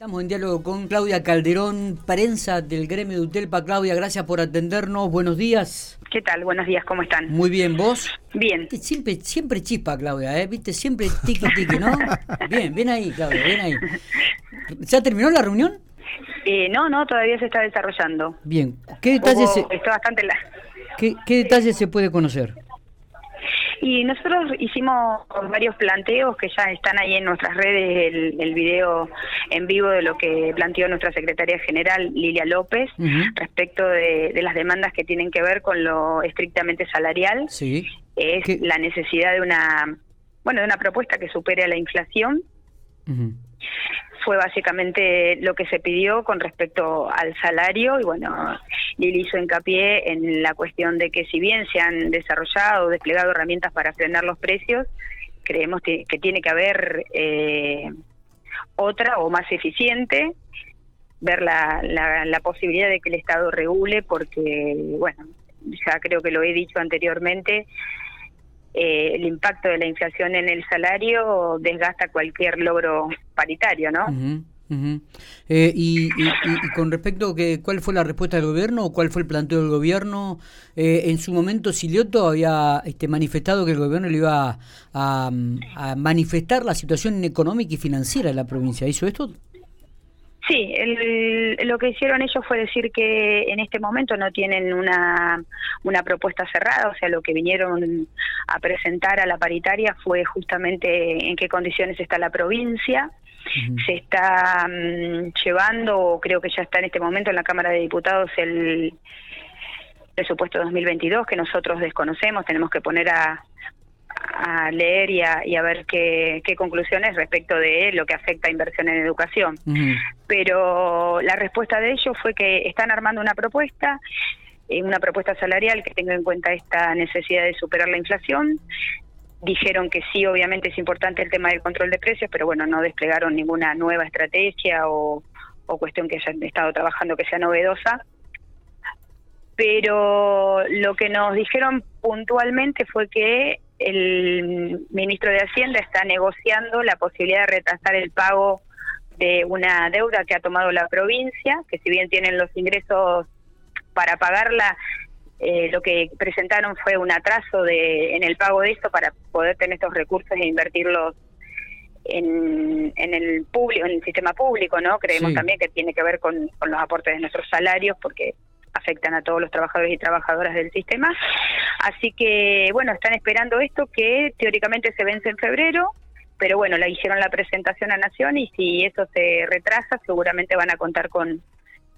Estamos en diálogo con Claudia Calderón, prensa del gremio de Utelpa. Claudia, gracias por atendernos. Buenos días. ¿Qué tal? Buenos días, ¿cómo están? Muy bien, ¿vos? Bien. Siempre, siempre chispa, Claudia, ¿eh? ¿Viste? Siempre tiqui tiqui, ¿no? bien, bien ahí, Claudia, bien ahí. ¿Ya terminó la reunión? Eh, no, no, todavía se está desarrollando. Bien. ¿Qué detalles, se... está bastante la... ¿Qué, ¿Qué detalles se puede conocer? Y nosotros hicimos varios planteos que ya están ahí en nuestras redes, el, el video en vivo de lo que planteó nuestra secretaria general Lilia López respecto de, las demandas que tienen que ver con lo estrictamente salarial. Sí. Es la necesidad de una, bueno, de una propuesta que supere a la inflación fue básicamente lo que se pidió con respecto al salario y bueno, Lili hizo hincapié en la cuestión de que si bien se han desarrollado desplegado herramientas para frenar los precios, creemos que, tiene que haber eh, otra o más eficiente, ver la, la, la posibilidad de que el Estado regule porque, bueno, ya creo que lo he dicho anteriormente, eh, el impacto de la inflación en el salario desgasta cualquier logro paritario, ¿no? Eh, y, con respecto a que, cuál fue la respuesta del gobierno o cuál fue el planteo del gobierno, eh, en su momento Silioto había este, manifestado que el gobierno le iba a manifestar la situación económica y financiera de la provincia. ¿Hizo esto? Sí, lo que hicieron ellos fue decir que en este momento no tienen una, una propuesta cerrada, o sea, lo que vinieron a presentar a la paritaria fue justamente en qué condiciones está la provincia. Se está mm, llevando, creo que ya está en este momento en la Cámara de Diputados el presupuesto 2022 que nosotros desconocemos, tenemos que poner a, a leer y a, y a ver qué, qué, conclusiones respecto de lo que afecta a inversión en educación. Pero la respuesta de ellos fue que están armando una propuesta, eh, una propuesta salarial que tenga en cuenta esta necesidad de superar la inflación. Dijeron que sí, obviamente es importante el tema del control de precios, pero bueno, no desplegaron ninguna nueva estrategia o, o cuestión que hayan estado trabajando que sea novedosa pero lo que nos dijeron puntualmente fue que el ministro de Hacienda está negociando la posibilidad de retrasar el pago de una deuda que ha tomado la provincia, que si bien tienen los ingresos para pagarla, eh, lo que presentaron fue un atraso de, en el pago de esto para poder tener estos recursos e invertirlos en, en el público, en el sistema público, ¿no? Creemos también que tiene que ver con, con los aportes de nuestros salarios, porque afectan a todos los trabajadores y trabajadoras del sistema. Así que, bueno, están esperando esto que teóricamente se vence en febrero, pero bueno, la hicieron la presentación a Nación y si eso se retrasa, seguramente van a contar con,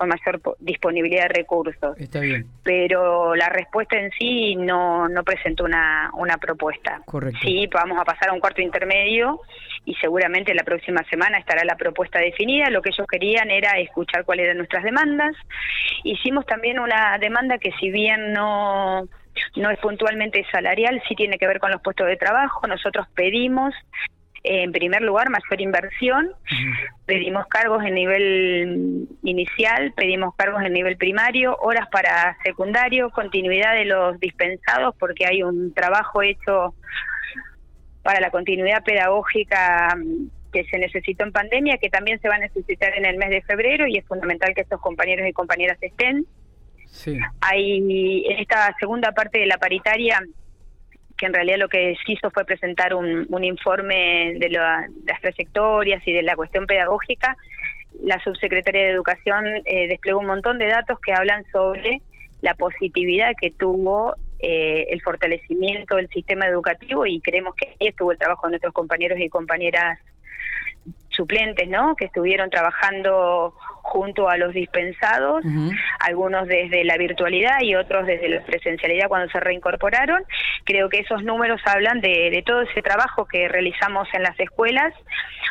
con mayor disponibilidad de recursos. Está bien. Pero la respuesta en sí no, no presentó una, una propuesta. Correcto. Sí, vamos a pasar a un cuarto intermedio y seguramente la próxima semana estará la propuesta definida. Lo que ellos querían era escuchar cuáles eran nuestras demandas. Hicimos también una demanda que si bien no no es puntualmente salarial, sí tiene que ver con los puestos de trabajo. Nosotros pedimos en primer lugar, mayor inversión. Pedimos cargos en nivel inicial, pedimos cargos en nivel primario, horas para secundario, continuidad de los dispensados, porque hay un trabajo hecho para la continuidad pedagógica mm, que se necesitó en pandemia, que también se va a necesitar en el mes de febrero y es fundamental que estos compañeros y compañeras estén. Sí. Hay en esta segunda parte de la paritaria que en realidad lo que hizo fue presentar un, un informe de, las trayectorias y de la cuestión pedagógica. La subsecretaria de Educación eh, desplegó un montón de datos que hablan sobre la positividad que tuvo eh, el fortalecimiento del sistema educativo y creemos que ahí estuvo el trabajo de nuestros compañeros y compañeras suplentes, ¿no? Que estuvieron trabajando junto a los dispensados, algunos desde la virtualidad y otros desde la presencialidad cuando se reincorporaron. Creo que esos números hablan de, de todo ese trabajo que realizamos en las escuelas,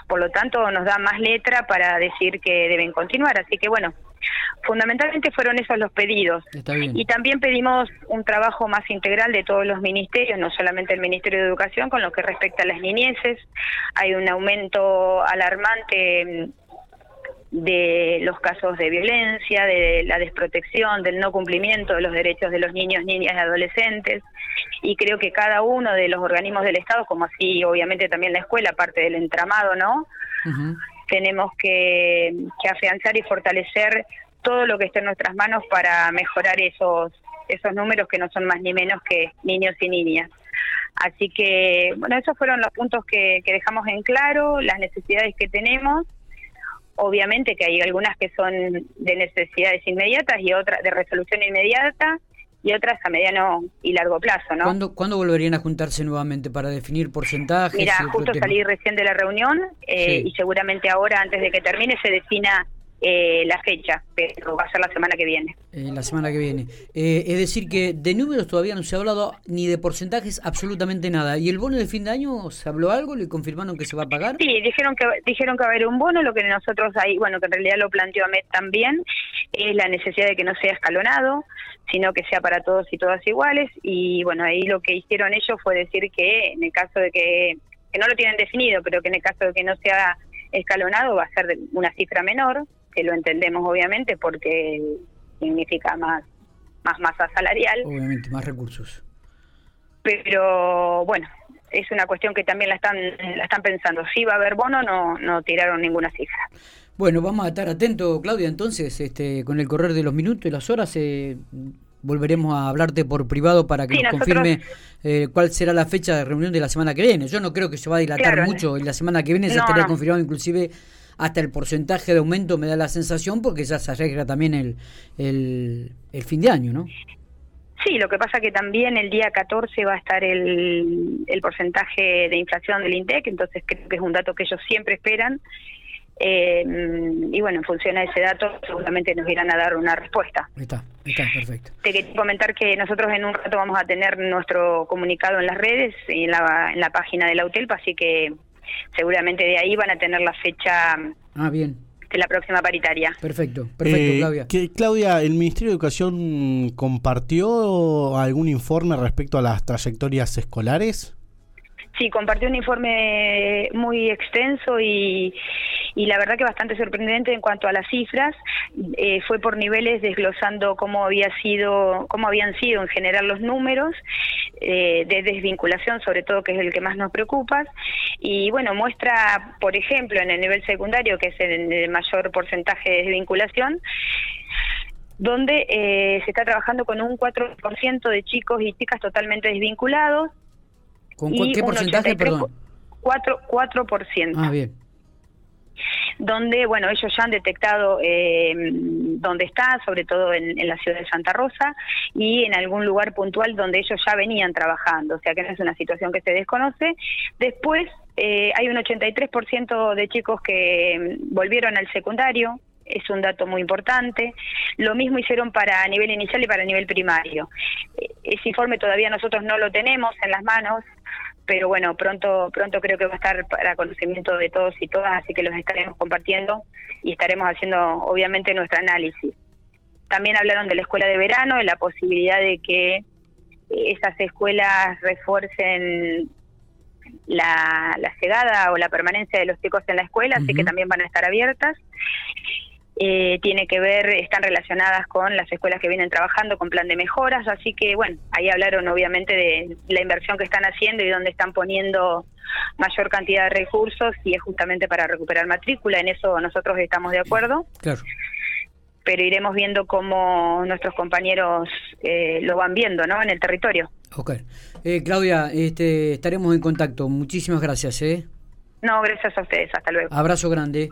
por lo tanto nos da más letra para decir que deben continuar. Así que bueno, fundamentalmente fueron esos los pedidos. Y también pedimos un trabajo más integral de todos los ministerios, no solamente el Ministerio de Educación, con lo que respecta a las niñeces. Hay un aumento alarmante de los casos de violencia, de la desprotección, del no cumplimiento de los derechos de los niños, niñas y adolescentes. Y creo que cada uno de los organismos del Estado, como así obviamente también la escuela, parte del entramado, ¿no? tenemos que, que afianzar y fortalecer todo lo que esté en nuestras manos para mejorar esos esos números que no son más ni menos que niños y niñas. Así que, bueno, esos fueron los puntos que, que dejamos en claro, las necesidades que tenemos. Obviamente que hay algunas que son de necesidades inmediatas y otras de resolución inmediata y otras a mediano y largo plazo, ¿no? ¿Cuándo, ¿cuándo volverían a juntarse nuevamente para definir porcentajes? Mira, justo salí recién de la reunión eh, y seguramente ahora, antes de que termine, se defina eh, la fecha, pero va a ser la semana que viene. Eh, la semana que viene. Eh, es decir, que de números todavía no se ha hablado ni de porcentajes, absolutamente nada. ¿Y el bono de fin de año se habló algo? ¿Le confirmaron que se va a pagar? Sí, dijeron que dijeron que va a haber un bono, lo que nosotros ahí, bueno, que en realidad lo planteó Ahmed también, es la necesidad de que no sea escalonado, sino que sea para todos y todas iguales. Y bueno, ahí lo que hicieron ellos fue decir que en el caso de que, que no lo tienen definido, pero que en el caso de que no sea escalonado va a ser una cifra menor, que lo entendemos obviamente porque significa más, más masa salarial. Obviamente, más recursos. Pero bueno, es una cuestión que también la están, la están pensando. Si va a haber bono, no, no tiraron ninguna cifra. Bueno, vamos a estar atentos, Claudia, entonces, este, con el correr de los minutos y las horas, eh, volveremos a hablarte por privado para que nos confirme eh, cuál será la fecha de reunión de la semana que viene. Yo no creo que se va a dilatar mucho, y la semana que viene se estaría confirmado inclusive hasta el porcentaje de aumento me da la sensación porque ya se arregla también el, el, el fin de año, ¿no? Sí, lo que pasa que también el día 14 va a estar el, el porcentaje de inflación del INTEC, entonces creo que es un dato que ellos siempre esperan. Eh, y bueno, en función a ese dato seguramente nos irán a dar una respuesta. Está, está, perfecto. Te quería comentar que nosotros en un rato vamos a tener nuestro comunicado en las redes y en la, en la página de la UTELPA, así que seguramente de ahí van a tener la fecha ah, bien. de la próxima paritaria. Perfecto, perfecto, eh, Claudia. Que, Claudia, ¿el Ministerio de Educación compartió algún informe respecto a las trayectorias escolares? Sí, compartió un informe muy extenso y, y la verdad que bastante sorprendente en cuanto a las cifras. Eh, fue por niveles desglosando cómo había sido, cómo habían sido en general los números eh, de desvinculación, sobre todo que es el que más nos preocupa. Y bueno, muestra, por ejemplo, en el nivel secundario, que es el, mayor porcentaje de desvinculación, donde eh, se está trabajando con un 4% de chicos y chicas totalmente desvinculados. ¿Con qué porcentaje, perdón? 4%. 4%. Ah, bien donde, bueno, ellos ya han detectado eh, dónde está, sobre todo en, la ciudad de Santa Rosa, y en algún lugar puntual donde ellos ya venían trabajando, o sea que no es una situación que se desconoce. Después, eh, hay un 83% de chicos que volvieron al secundario, es un dato muy importante. Lo mismo hicieron para nivel inicial y para nivel primario. Eh, ese informe todavía nosotros no lo tenemos en las manos, pero bueno, pronto pronto creo que va a estar para conocimiento de todos y todas, así que los estaremos compartiendo y estaremos haciendo obviamente nuestro análisis. También hablaron de la escuela de verano, de la posibilidad de que esas escuelas refuercen la, la llegada o la permanencia de los chicos en la escuela, así que también van a estar abiertas eh, tiene que ver, están relacionadas con las escuelas que vienen trabajando con plan de mejoras, así que bueno, ahí hablaron obviamente de la inversión que están haciendo y dónde están poniendo mayor cantidad de recursos y es justamente para recuperar matrícula, en eso nosotros estamos de acuerdo. Claro. Pero iremos viendo cómo nuestros compañeros eh, lo van viendo, ¿no? En el territorio. Ok. Eh, Claudia, este, estaremos en contacto. Muchísimas gracias, ¿eh? No, gracias a ustedes. Hasta luego. Abrazo grande.